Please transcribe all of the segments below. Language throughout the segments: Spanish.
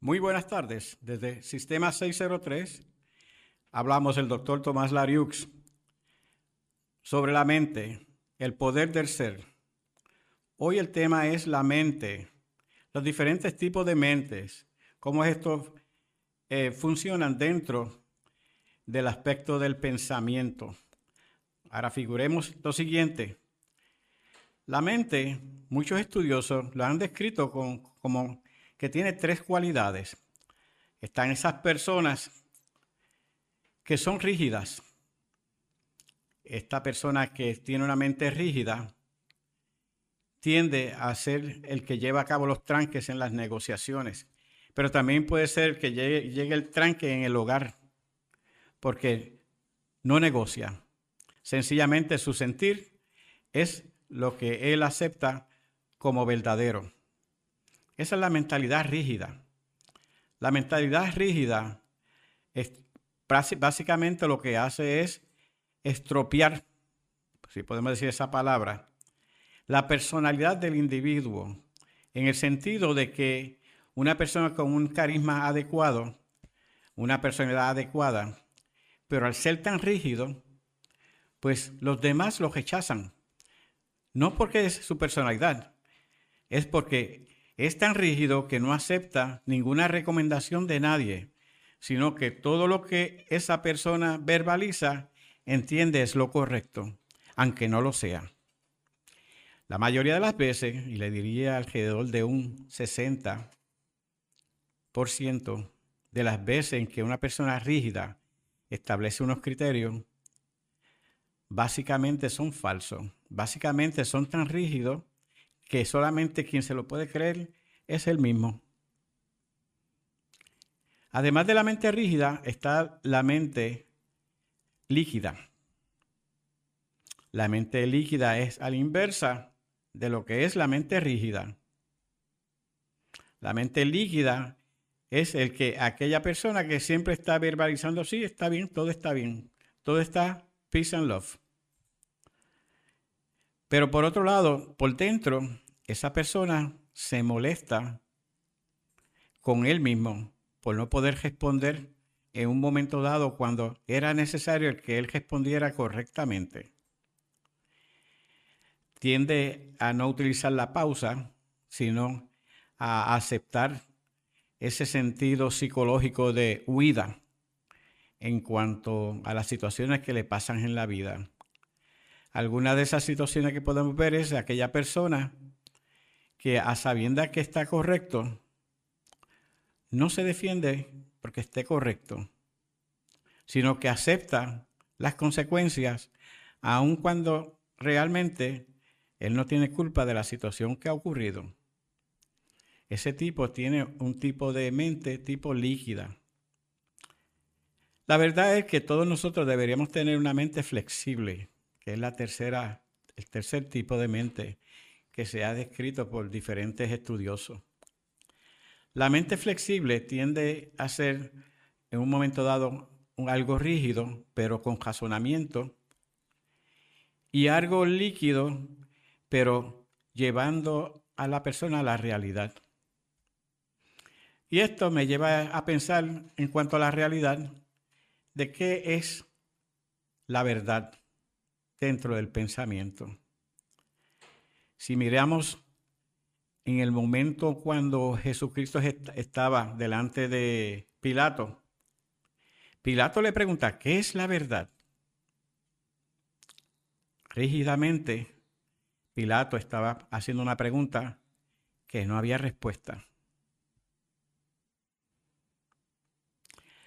Muy buenas tardes. Desde Sistema 603 hablamos el doctor Tomás Lariux sobre la mente, el poder del ser. Hoy el tema es la mente, los diferentes tipos de mentes, cómo estos eh, funcionan dentro del aspecto del pensamiento. Ahora figuremos lo siguiente. La mente, muchos estudiosos lo han descrito como que tiene tres cualidades. Están esas personas que son rígidas. Esta persona que tiene una mente rígida tiende a ser el que lleva a cabo los tranques en las negociaciones, pero también puede ser que llegue, llegue el tranque en el hogar, porque no negocia. Sencillamente su sentir es lo que él acepta como verdadero. Esa es la mentalidad rígida. La mentalidad rígida es, básicamente lo que hace es estropear, si podemos decir esa palabra, la personalidad del individuo, en el sentido de que una persona con un carisma adecuado, una personalidad adecuada, pero al ser tan rígido, pues los demás lo rechazan. No porque es su personalidad, es porque es tan rígido que no acepta ninguna recomendación de nadie, sino que todo lo que esa persona verbaliza entiende es lo correcto, aunque no lo sea. La mayoría de las veces, y le diría alrededor de un 60% de las veces en que una persona rígida establece unos criterios, básicamente son falsos. Básicamente son tan rígidos que solamente quien se lo puede creer es el mismo. Además de la mente rígida, está la mente líquida. La mente líquida es a la inversa de lo que es la mente rígida. La mente líquida es el que aquella persona que siempre está verbalizando, sí, está bien, todo está bien, todo está peace and love. Pero por otro lado, por dentro, esa persona se molesta con él mismo por no poder responder en un momento dado cuando era necesario que él respondiera correctamente. Tiende a no utilizar la pausa, sino a aceptar ese sentido psicológico de huida en cuanto a las situaciones que le pasan en la vida. Alguna de esas situaciones que podemos ver es aquella persona que a sabiendas que está correcto, no se defiende porque esté correcto, sino que acepta las consecuencias, aun cuando realmente él no tiene culpa de la situación que ha ocurrido. Ese tipo tiene un tipo de mente tipo líquida. La verdad es que todos nosotros deberíamos tener una mente flexible, es la tercera, el tercer tipo de mente que se ha descrito por diferentes estudiosos. La mente flexible tiende a ser en un momento dado algo rígido, pero con razonamiento, y algo líquido, pero llevando a la persona a la realidad. Y esto me lleva a pensar en cuanto a la realidad de qué es la verdad dentro del pensamiento. Si miramos en el momento cuando Jesucristo estaba delante de Pilato, Pilato le pregunta, ¿qué es la verdad? Rígidamente, Pilato estaba haciendo una pregunta que no había respuesta.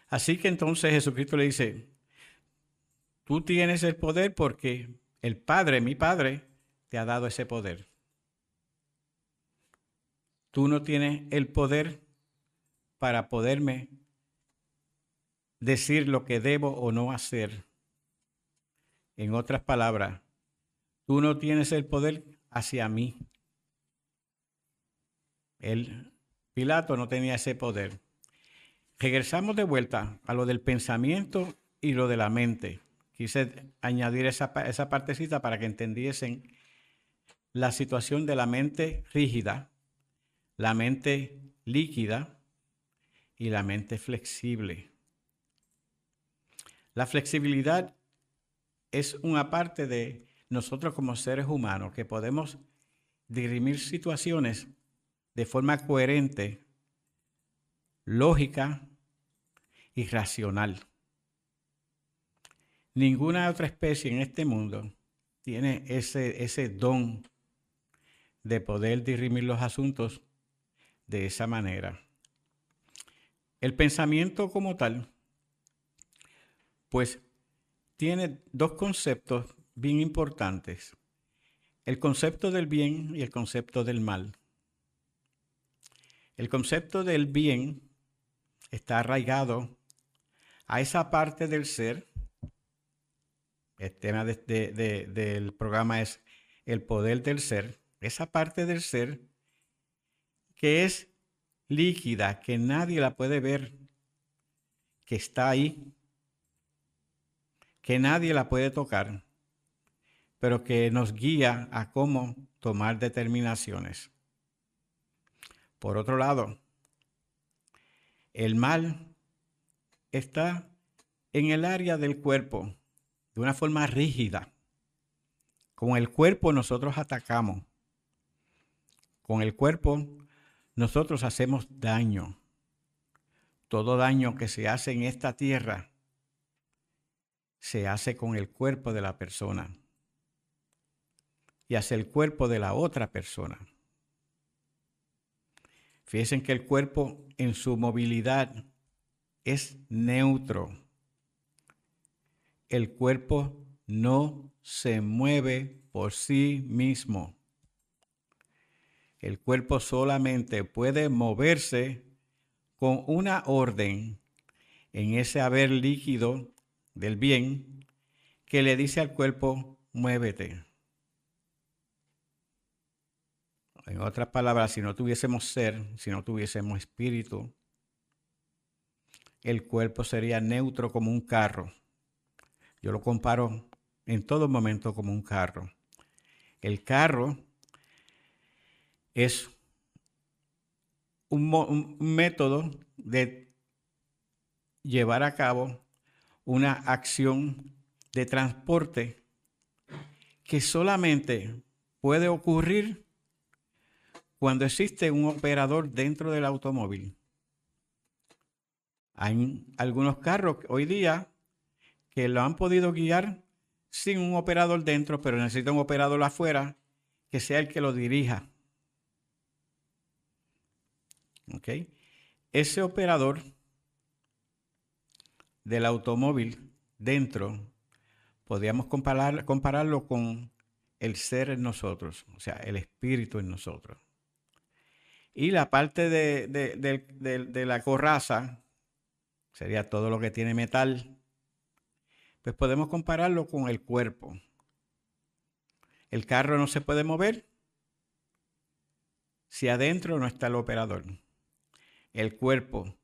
Así que entonces Jesucristo le dice, tú tienes el poder porque el Padre, mi Padre, te ha dado ese poder. Tú no tienes el poder para poderme decir lo que debo o no hacer. En otras palabras, tú no tienes el poder hacia mí. El Pilato no tenía ese poder. Regresamos de vuelta a lo del pensamiento y lo de la mente. Quise añadir esa, esa partecita para que entendiesen la situación de la mente rígida, la mente líquida y la mente flexible. La flexibilidad es una parte de nosotros como seres humanos que podemos dirimir situaciones de forma coherente, lógica y racional. Ninguna otra especie en este mundo tiene ese, ese don de poder dirimir los asuntos de esa manera. El pensamiento como tal, pues tiene dos conceptos bien importantes. El concepto del bien y el concepto del mal. El concepto del bien está arraigado a esa parte del ser. El tema del programa es el poder del ser. Esa parte del ser que es líquida, que nadie la puede ver, que está ahí, que nadie la puede tocar, pero que nos guía a cómo tomar determinaciones. Por otro lado, el mal está en el área del cuerpo de una forma rígida. Con el cuerpo nosotros atacamos. Con el cuerpo nosotros hacemos daño. Todo daño que se hace en esta tierra se hace con el cuerpo de la persona y hace el cuerpo de la otra persona. Fíjense que el cuerpo en su movilidad es neutro. El cuerpo no se mueve por sí mismo. El cuerpo solamente puede moverse con una orden en ese haber líquido del bien que le dice al cuerpo, muévete. En otras palabras, si no tuviésemos ser, si no tuviésemos espíritu, el cuerpo sería neutro como un carro. Yo lo comparo en todo momento como un carro. El carro es un, método de llevar a cabo una acción de transporte que solamente puede ocurrir cuando existe un operador dentro del automóvil. Hay algunos carros hoy día que lo han podido guiar sin un operador dentro, pero necesita un operador afuera que sea el que lo dirija. Ese operador del automóvil dentro, podríamos compararlo con el ser en nosotros, o sea, el espíritu en nosotros. Y la parte de, de la coraza, sería todo lo que tiene metal, pues podemos compararlo con el cuerpo. El carro no se puede mover si adentro no está el operador el cuerpo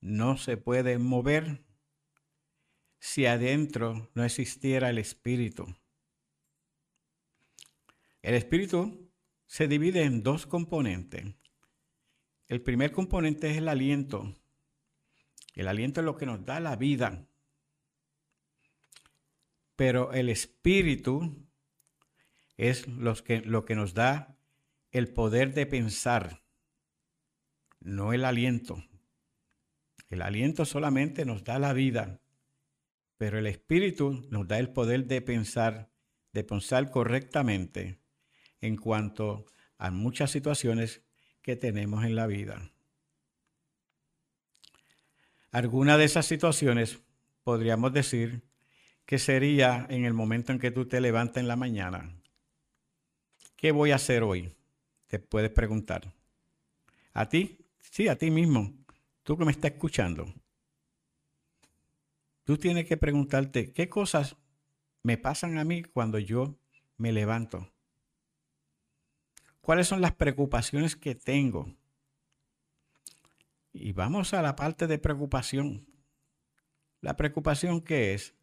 no se puede mover si adentro no existiera el espíritu. El espíritu se divide en dos componentes. El primer componente es el aliento. El aliento es lo que nos da la vida. Pero el espíritu es que, lo que nos da el poder de pensar no el aliento. El aliento solamente nos da la vida, pero el Espíritu nos da el poder de pensar, de pensar correctamente en cuanto a muchas situaciones que tenemos en la vida. Alguna de esas situaciones podríamos decir que sería en el momento en que tú te levantas en la mañana. ¿Qué voy a hacer hoy? Te puedes preguntar. A ti Sí, a ti mismo. Tú que me estás escuchando. Tú tienes que preguntarte qué cosas me pasan a mí cuando yo me levanto. ¿Cuáles son las preocupaciones que tengo? Y vamos a la parte de preocupación. La preocupación que es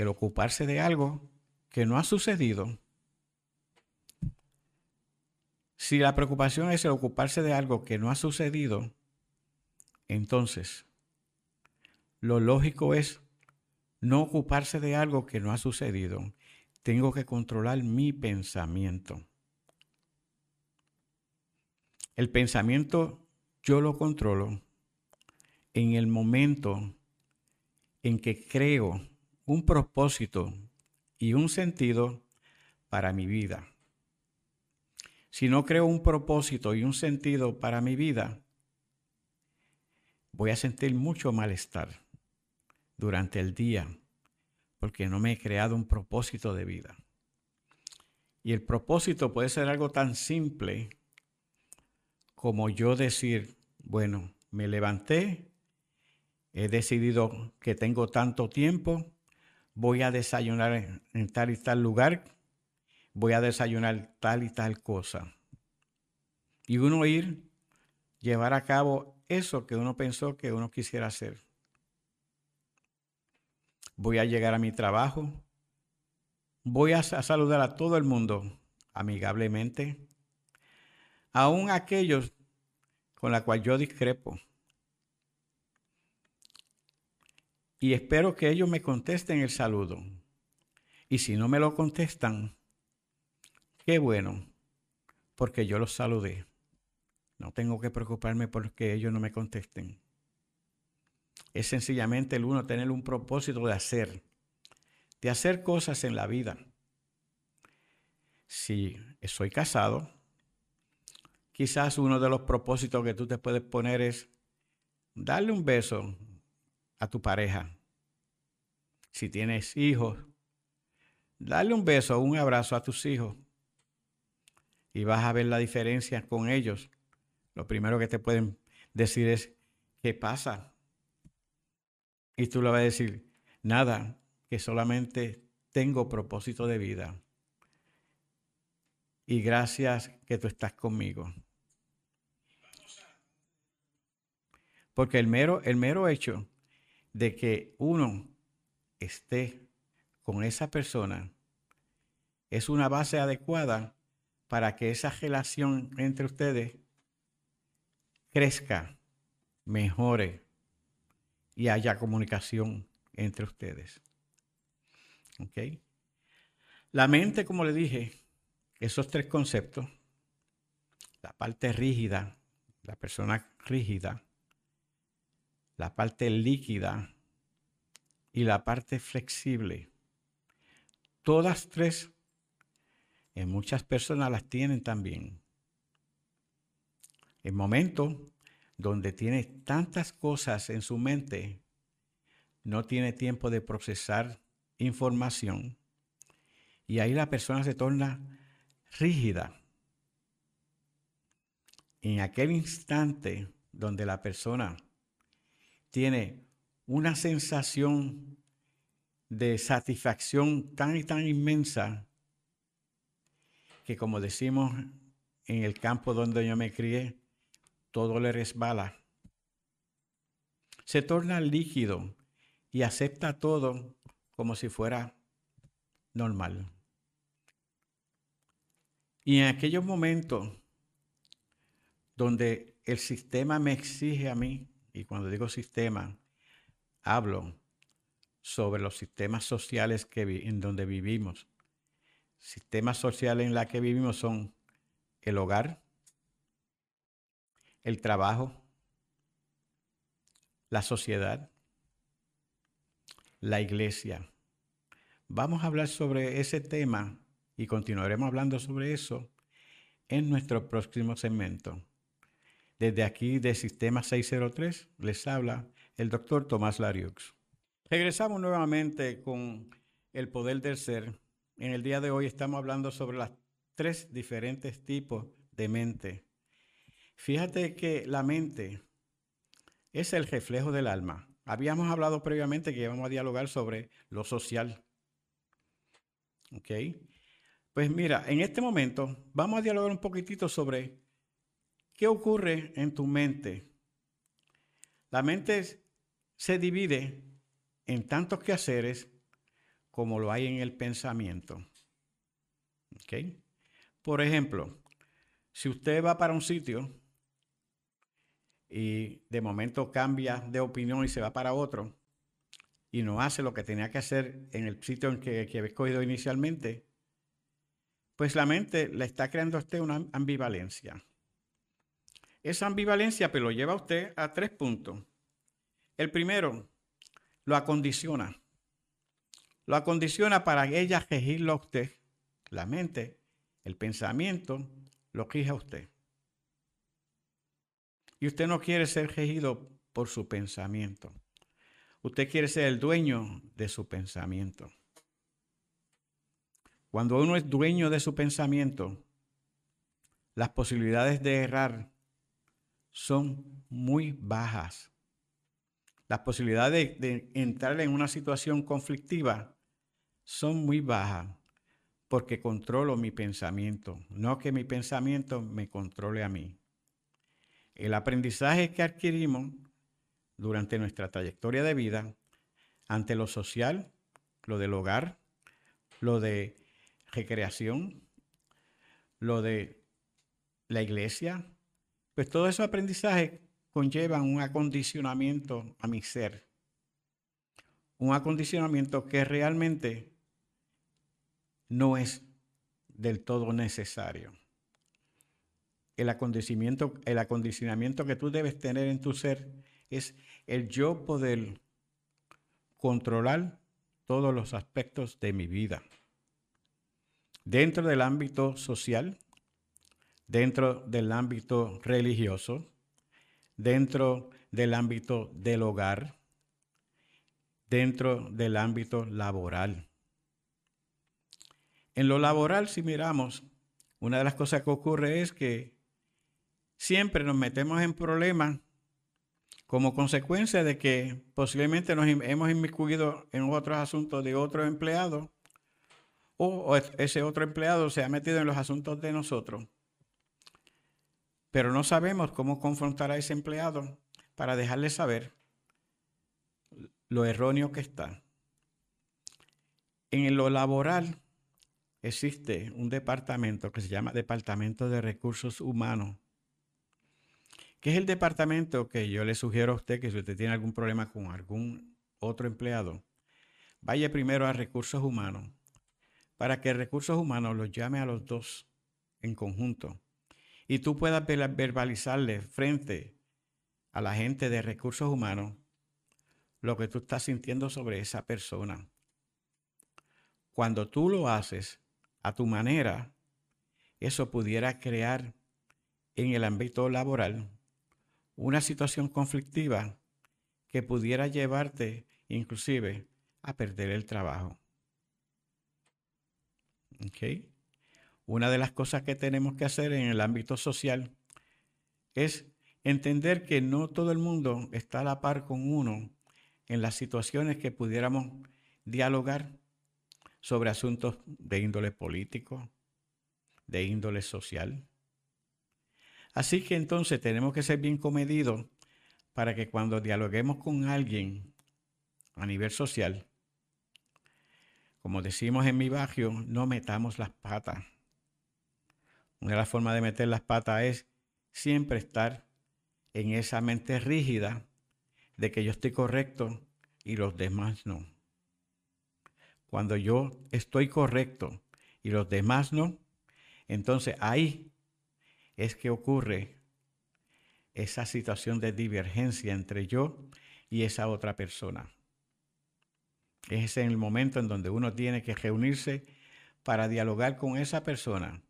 el ocuparse de algo que no ha sucedido si la preocupación es el ocuparse de algo que no ha sucedido, entonces, lo lógico es no ocuparse de algo que no ha sucedido. Tengo que controlar mi pensamiento. El pensamiento yo lo controlo en el momento en que creo un propósito y un sentido para mi vida. Si no creo un propósito y un sentido para mi vida, voy a sentir mucho malestar durante el día porque no me he creado un propósito de vida. Y el propósito puede ser algo tan simple como yo decir, bueno, me levanté, he decidido que tengo tanto tiempo, voy a desayunar en tal y tal lugar, voy a desayunar tal y tal cosa. Y uno ir, llevar a cabo eso que uno pensó que uno quisiera hacer. Voy a llegar a mi trabajo, voy a, saludar a todo el mundo amigablemente, aún aquellos con la cual yo discrepo. Y espero que ellos me contesten el saludo. Y si no me lo contestan, qué bueno, porque yo los saludé. No tengo que preocuparme porque ellos no me contesten. Es sencillamente el uno tener un propósito de hacer, de hacer cosas en la vida. Si soy casado, quizás uno de los propósitos que tú te puedes poner es darle un beso a tu pareja. Si tienes hijos, darle un beso un abrazo a tus hijos. Y vas a ver la diferencia con ellos lo primero que te pueden decir es, ¿qué pasa? Y tú le vas a decir, nada, que solamente tengo propósito de vida. Y gracias que tú estás conmigo. Porque el mero, el mero hecho de que uno esté con esa persona es una base adecuada para que esa relación entre ustedes crezca, mejore y haya comunicación entre ustedes. ¿Ok? La mente, como le dije, esos tres conceptos, la parte rígida, la persona rígida, la parte líquida y la parte flexible. Todas tres, en muchas personas las tienen también. El momento donde tiene tantas cosas en su mente, no tiene tiempo de procesar información y ahí la persona se torna rígida. En aquel instante donde la persona tiene una sensación de satisfacción tan y tan inmensa que como decimos en el campo donde yo me crié, todo le resbala. Se torna líquido y acepta todo como si fuera normal. Y en aquellos momentos donde el sistema me exige a mí, y cuando digo sistema, hablo sobre los sistemas sociales en donde vivimos. Sistemas sociales en los que vivimos son el hogar, el trabajo, la sociedad, la iglesia. Vamos a hablar sobre ese tema y continuaremos hablando sobre eso en nuestro próximo segmento. Desde aquí de Sistema 603 les habla el doctor Tomás Lariux. Regresamos nuevamente con el poder del ser. En el día de hoy estamos hablando sobre los tres diferentes tipos de mente Fíjate que la mente es el reflejo del alma. Habíamos hablado previamente que íbamos a dialogar sobre lo social. ¿Ok? Pues mira, en este momento vamos a dialogar un poquitito sobre qué ocurre en tu mente. La mente se divide en tantos quehaceres como lo hay en el pensamiento. Por ejemplo, si usted va para un sitio y de momento cambia de opinión y se va para otro y no hace lo que tenía que hacer en el sitio en que, que había escogido inicialmente, pues la mente le está creando a usted una ambivalencia. Esa ambivalencia pues, lo lleva a usted a tres puntos. El primero, lo acondiciona. Lo acondiciona para ella regirlo a usted. La mente, el pensamiento, lo rige a usted. Y usted no quiere ser regido por su pensamiento. Usted quiere ser el dueño de su pensamiento. Cuando uno es dueño de su pensamiento, las posibilidades de errar son muy bajas. Las posibilidades de, entrar en una situación conflictiva son muy bajas porque controlo mi pensamiento, no que mi pensamiento me controle a mí. El aprendizaje que adquirimos durante nuestra trayectoria de vida ante lo social, lo del hogar, lo de recreación, lo de la iglesia, pues todo ese aprendizaje conlleva un acondicionamiento a mi ser. Un acondicionamiento que realmente no es del todo necesario. El acondicionamiento, el acondicionamiento que tú debes tener en tu ser es el yo poder controlar todos los aspectos de mi vida. Dentro del ámbito social, dentro del ámbito religioso, dentro del ámbito del hogar, dentro del ámbito laboral. En lo laboral, si miramos, una de las cosas que ocurre es que siempre nos metemos en problemas como consecuencia de que posiblemente nos hemos inmiscuido en otros asuntos de otro empleado o ese otro empleado se ha metido en los asuntos de nosotros pero no sabemos cómo confrontar a ese empleado para dejarle saber lo erróneo que está. En lo laboral existe un departamento que se llama Departamento de Recursos Humanos, que es el departamento que yo le sugiero a usted que si usted tiene algún problema con algún otro empleado, vaya primero a Recursos Humanos para que Recursos Humanos los llame a los dos en conjunto y tú puedas verbalizarle frente a la gente de recursos humanos lo que tú estás sintiendo sobre esa persona. Cuando tú lo haces a tu manera, eso pudiera crear en el ámbito laboral una situación conflictiva que pudiera llevarte inclusive a perder el trabajo. ¿Okay? Una de las cosas que tenemos que hacer en el ámbito social es entender que no todo el mundo está a la par con uno en las situaciones que pudiéramos dialogar sobre asuntos de índole político, de índole social. Así que entonces tenemos que ser bien comedidos para que cuando dialoguemos con alguien a nivel social, como decimos en mi barrio, no metamos las patas una de las formas de meter las patas es siempre estar en esa mente rígida de que yo estoy correcto y los demás no. Cuando yo estoy correcto y los demás no, entonces ahí es que ocurre esa situación de divergencia entre yo y esa otra persona. Es en el momento en donde uno tiene que reunirse para dialogar con esa persona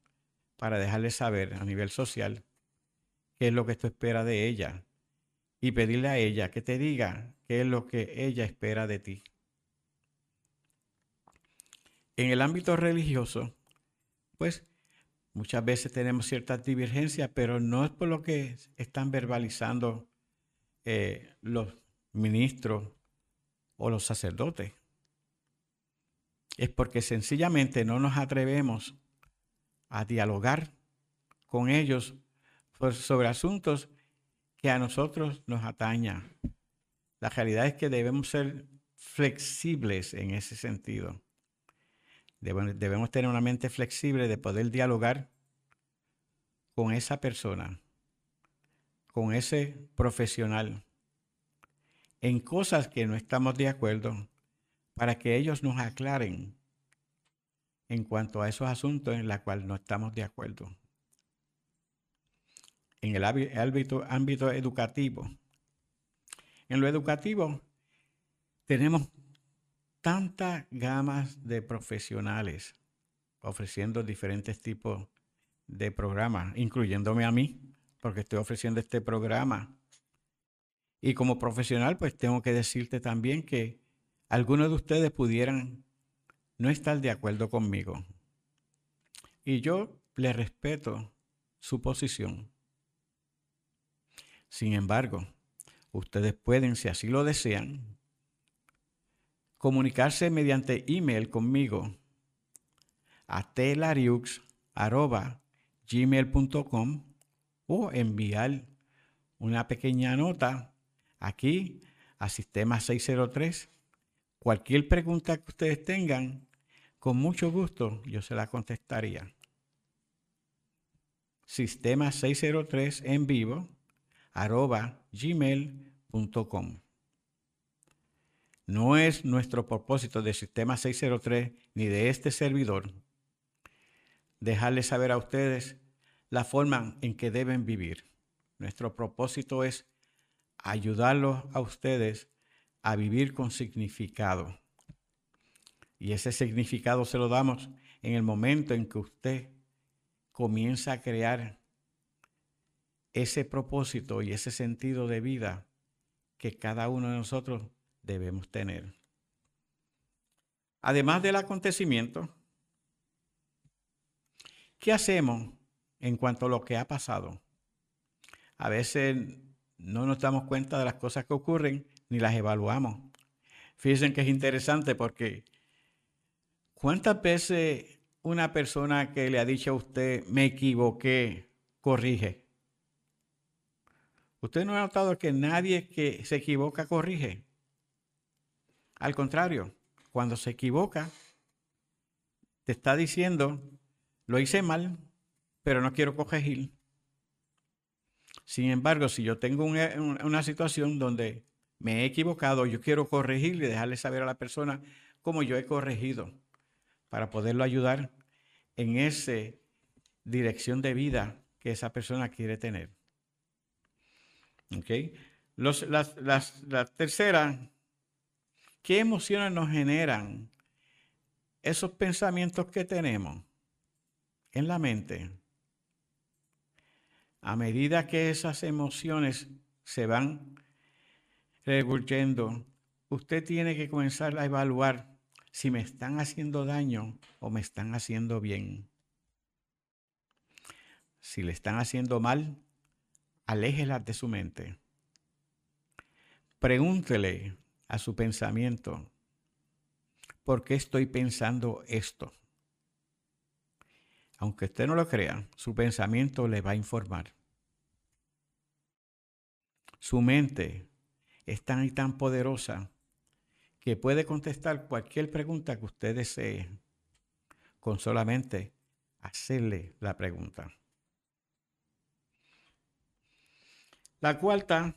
para dejarle saber a nivel social qué es lo que tú esperas de ella y pedirle a ella que te diga qué es lo que ella espera de ti. En el ámbito religioso, pues muchas veces tenemos ciertas divergencias, pero no es por lo que están verbalizando eh, los ministros o los sacerdotes. Es porque sencillamente no nos atrevemos a dialogar con ellos sobre asuntos que a nosotros nos atañan. La realidad es que debemos ser flexibles en ese sentido. Debemos tener una mente flexible de poder dialogar con esa persona con ese profesional en cosas que no estamos de acuerdo para que ellos nos aclaren en cuanto a esos asuntos en los cuales no estamos de acuerdo. En el ámbito, ámbito educativo. En lo educativo tenemos tantas gamas de profesionales ofreciendo diferentes tipos de programas, incluyéndome a mí, porque estoy ofreciendo este programa. Y como profesional, pues tengo que decirte también que algunos de ustedes pudieran no estar de acuerdo conmigo. Y yo le respeto su posición. Sin embargo, ustedes pueden, si así lo desean, comunicarse mediante email conmigo a telariux.gmail.com o enviar una pequeña nota aquí a Sistema 603. Cualquier pregunta que ustedes tengan, con mucho gusto yo se la contestaría. Sistema 603 en vivo arroba gmail.com. No es nuestro propósito de Sistema 603 ni de este servidor dejarles saber a ustedes la forma en que deben vivir. Nuestro propósito es ayudarlos a ustedes a vivir con significado. Y ese significado se lo damos en el momento en que usted comienza a crear ese propósito y ese sentido de vida que cada uno de nosotros debemos tener. Además del acontecimiento, ¿qué hacemos en cuanto a lo que ha pasado? A veces no nos damos cuenta de las cosas que ocurren ni las evaluamos. Fíjense que es interesante porque ¿Cuántas veces una persona que le ha dicho a usted, me equivoqué, corrige? ¿Usted no ha notado que nadie que se equivoca corrige? Al contrario, cuando se equivoca, te está diciendo, lo hice mal, pero no quiero corregir. Sin embargo, si yo tengo una, situación donde me he equivocado, yo quiero corregir y dejarle saber a la persona cómo yo he corregido para poderlo ayudar en esa dirección de vida que esa persona quiere tener. ¿Ok? la tercera, ¿qué emociones nos generan esos pensamientos que tenemos en la mente? A medida que esas emociones se van revolviendo, usted tiene que comenzar a evaluar si me están haciendo daño o me están haciendo bien. Si le están haciendo mal, aléjelas de su mente. Pregúntele a su pensamiento, ¿por qué estoy pensando esto? Aunque usted no lo crea, su pensamiento le va a informar. Su mente es tan y tan poderosa que puede contestar cualquier pregunta que usted desee con solamente hacerle la pregunta. La cuarta,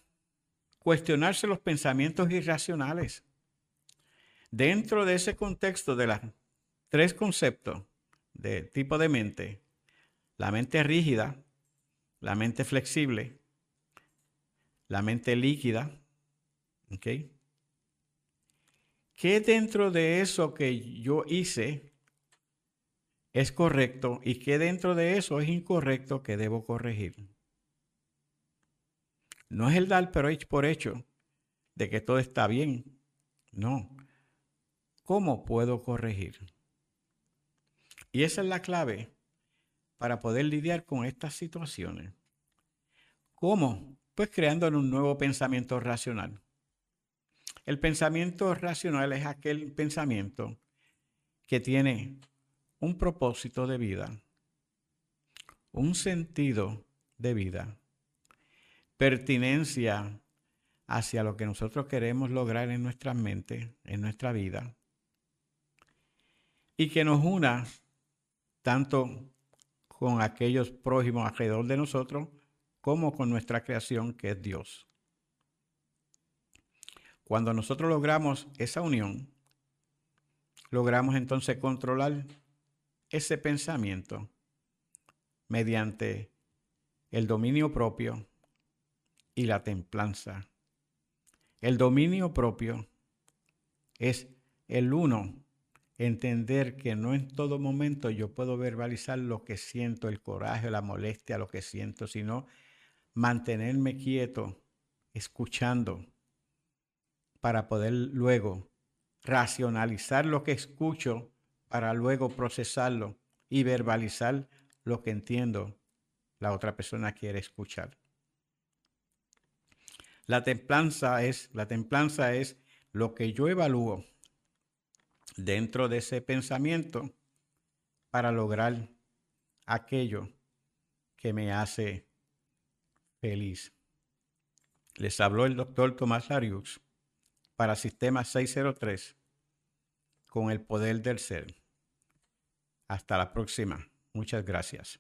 cuestionarse los pensamientos irracionales. Dentro de ese contexto de los tres conceptos de tipo de mente, la mente rígida, la mente flexible, la mente líquida, ¿ok? ¿Qué dentro de eso que yo hice es correcto y qué dentro de eso es incorrecto que debo corregir? No es el dar por hecho de que todo está bien. No. ¿Cómo puedo corregir? Y esa es la clave para poder lidiar con estas situaciones. ¿Cómo? Pues creando un nuevo pensamiento racional. El pensamiento racional es aquel pensamiento que tiene un propósito de vida, un sentido de vida, pertinencia hacia lo que nosotros queremos lograr en nuestra mente, en nuestra vida, y que nos una tanto con aquellos prójimos alrededor de nosotros como con nuestra creación que es Dios. Cuando nosotros logramos esa unión, logramos entonces controlar ese pensamiento mediante el dominio propio y la templanza. El dominio propio es el uno, entender que no en todo momento yo puedo verbalizar lo que siento, el coraje, la molestia, lo que siento, sino mantenerme quieto, escuchando, para poder luego racionalizar lo que escucho, para luego procesarlo y verbalizar lo que entiendo la otra persona quiere escuchar. La templanza es, la templanza es lo que yo evalúo dentro de ese pensamiento para lograr aquello que me hace feliz. Les habló el doctor Tomás Lariux para Sistema 603 con el poder del ser. Hasta la próxima. Muchas gracias.